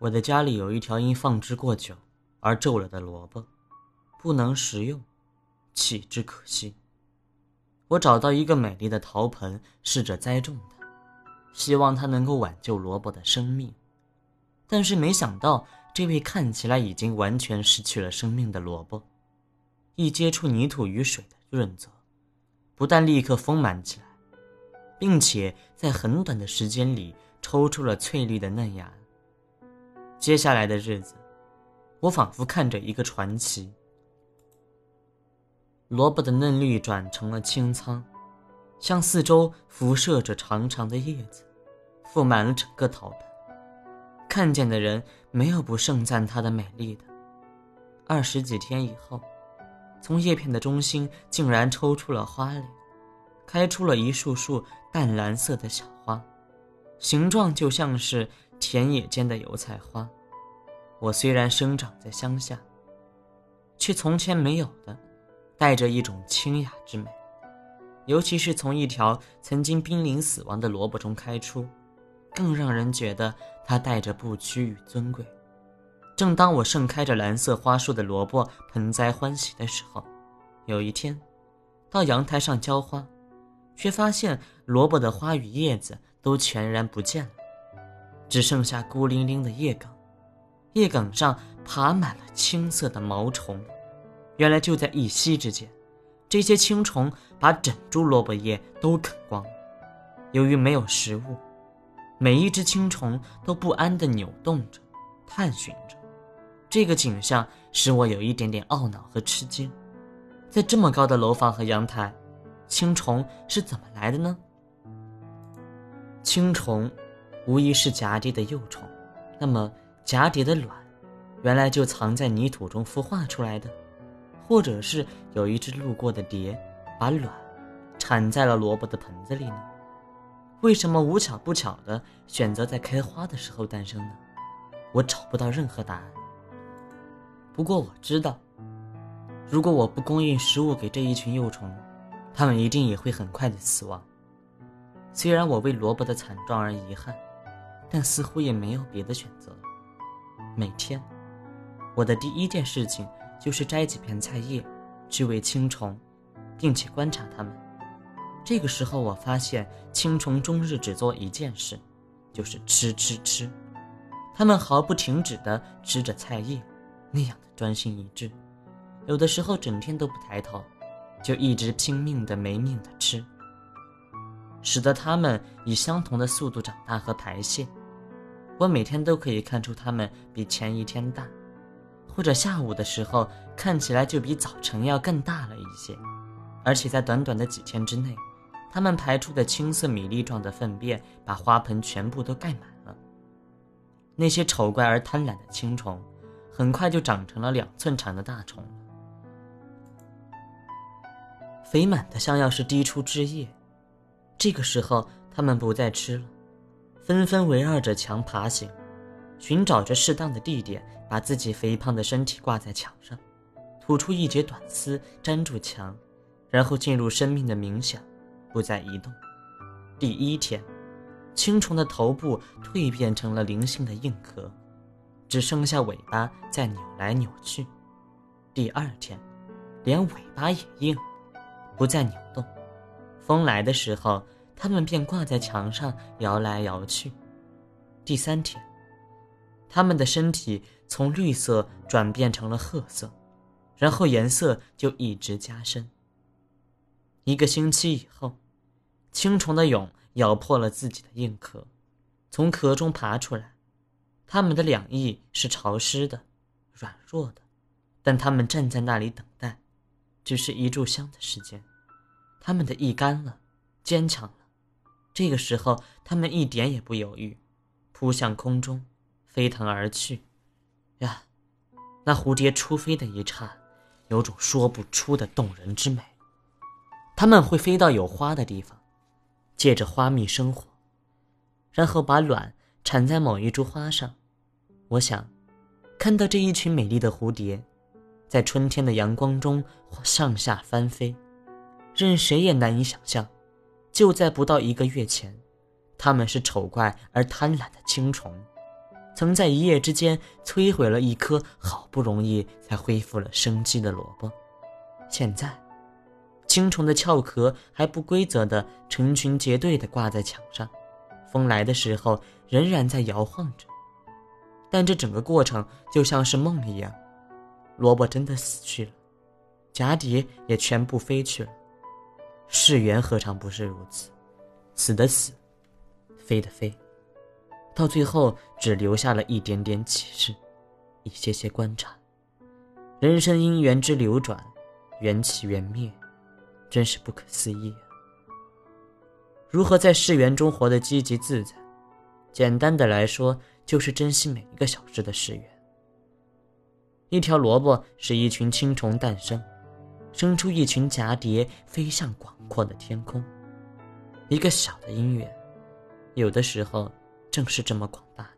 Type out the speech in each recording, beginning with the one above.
我的家里有一条因放置过久而皱了的萝卜，不能食用，弃之可惜。我找到一个美丽的陶盆，试着栽种它，希望它能够挽救萝卜的生命。但是没想到，这位看起来已经完全失去了生命的萝卜，一接触泥土与水的润泽，不但立刻丰满起来，并且在很短的时间里抽出了翠绿的嫩芽。接下来的日子，我仿佛看着一个传奇。萝卜的嫩绿转成了青苍，向四周辐射着长长的叶子，覆满了整个陶盆。看见的人没有不盛赞它的美丽的。二十几天以后，从叶片的中心竟然抽出了花蕾，开出了一束束淡蓝色的小花，形状就像是田野间的油菜花。我虽然生长在乡下，却从前没有的。带着一种清雅之美，尤其是从一条曾经濒临死亡的萝卜中开出，更让人觉得它带着不屈与尊贵。正当我盛开着蓝色花束的萝卜盆栽欢喜的时候，有一天，到阳台上浇花，却发现萝卜的花与叶子都全然不见了，只剩下孤零零的叶梗，叶梗上爬满了青色的毛虫。原来就在一夕之间，这些青虫把整株萝卜叶都啃光。由于没有食物，每一只青虫都不安地扭动着，探寻着。这个景象使我有一点点懊恼和吃惊。在这么高的楼房和阳台，青虫是怎么来的呢？青虫，无疑是蛱蝶的幼虫。那么，蛱蝶的卵，原来就藏在泥土中孵化出来的。或者是有一只路过的蝶，把卵产在了萝卜的盆子里呢？为什么无巧不巧的选择在开花的时候诞生呢？我找不到任何答案。不过我知道，如果我不供应食物给这一群幼虫，它们一定也会很快的死亡。虽然我为萝卜的惨状而遗憾，但似乎也没有别的选择。每天，我的第一件事情。就是摘几片菜叶，去喂青虫，并且观察它们。这个时候，我发现青虫终日只做一件事，就是吃吃吃。它们毫不停止地吃着菜叶，那样的专心一致。有的时候整天都不抬头，就一直拼命的没命的吃，使得它们以相同的速度长大和排泄。我每天都可以看出它们比前一天大。或者下午的时候，看起来就比早晨要更大了一些，而且在短短的几天之内，它们排出的青色米粒状的粪便把花盆全部都盖满了。那些丑怪而贪婪的青虫，很快就长成了两寸长的大虫，肥满的像要是滴出汁液。这个时候，它们不再吃了，纷纷围绕着墙爬行。寻找着适当的地点，把自己肥胖的身体挂在墙上，吐出一截短丝粘住墙，然后进入生命的冥想，不再移动。第一天，青虫的头部蜕变成了灵性的硬壳，只剩下尾巴在扭来扭去。第二天，连尾巴也硬，不再扭动。风来的时候，它们便挂在墙上摇来摇去。第三天。它们的身体从绿色转变成了褐色，然后颜色就一直加深。一个星期以后，青虫的蛹咬破了自己的硬壳，从壳中爬出来。它们的两翼是潮湿的、软弱的，但它们站在那里等待，只是一炷香的时间。他们的翼干了，坚强了。这个时候，他们一点也不犹豫，扑向空中。飞腾而去，呀，那蝴蝶出飞的一刹，有种说不出的动人之美。他们会飞到有花的地方，借着花蜜生活，然后把卵产在某一株花上。我想，看到这一群美丽的蝴蝶，在春天的阳光中上下翻飞，任谁也难以想象，就在不到一个月前，它们是丑怪而贪婪的青虫。曾在一夜之间摧毁了一颗好不容易才恢复了生机的萝卜。现在，青虫的壳壳还不规则的成群结队的挂在墙上，风来的时候仍然在摇晃着。但这整个过程就像是梦一样，萝卜真的死去了，甲蝶也全部飞去了。世缘何尝不是如此？死的死，飞的飞。到最后，只留下了一点点启示，一些些观察。人生因缘之流转，缘起缘灭，真是不可思议啊！如何在世缘中活得积极自在？简单的来说，就是珍惜每一个小时的世缘。一条萝卜使一群青虫诞生，生出一群蛱蝶，飞向广阔的天空。一个小的因缘，有的时候。正是这么广大的。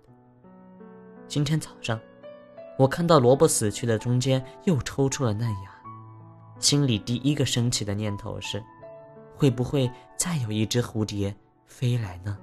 今天早上，我看到萝卜死去的中间又抽出了嫩芽，心里第一个升起的念头是：会不会再有一只蝴蝶飞来呢？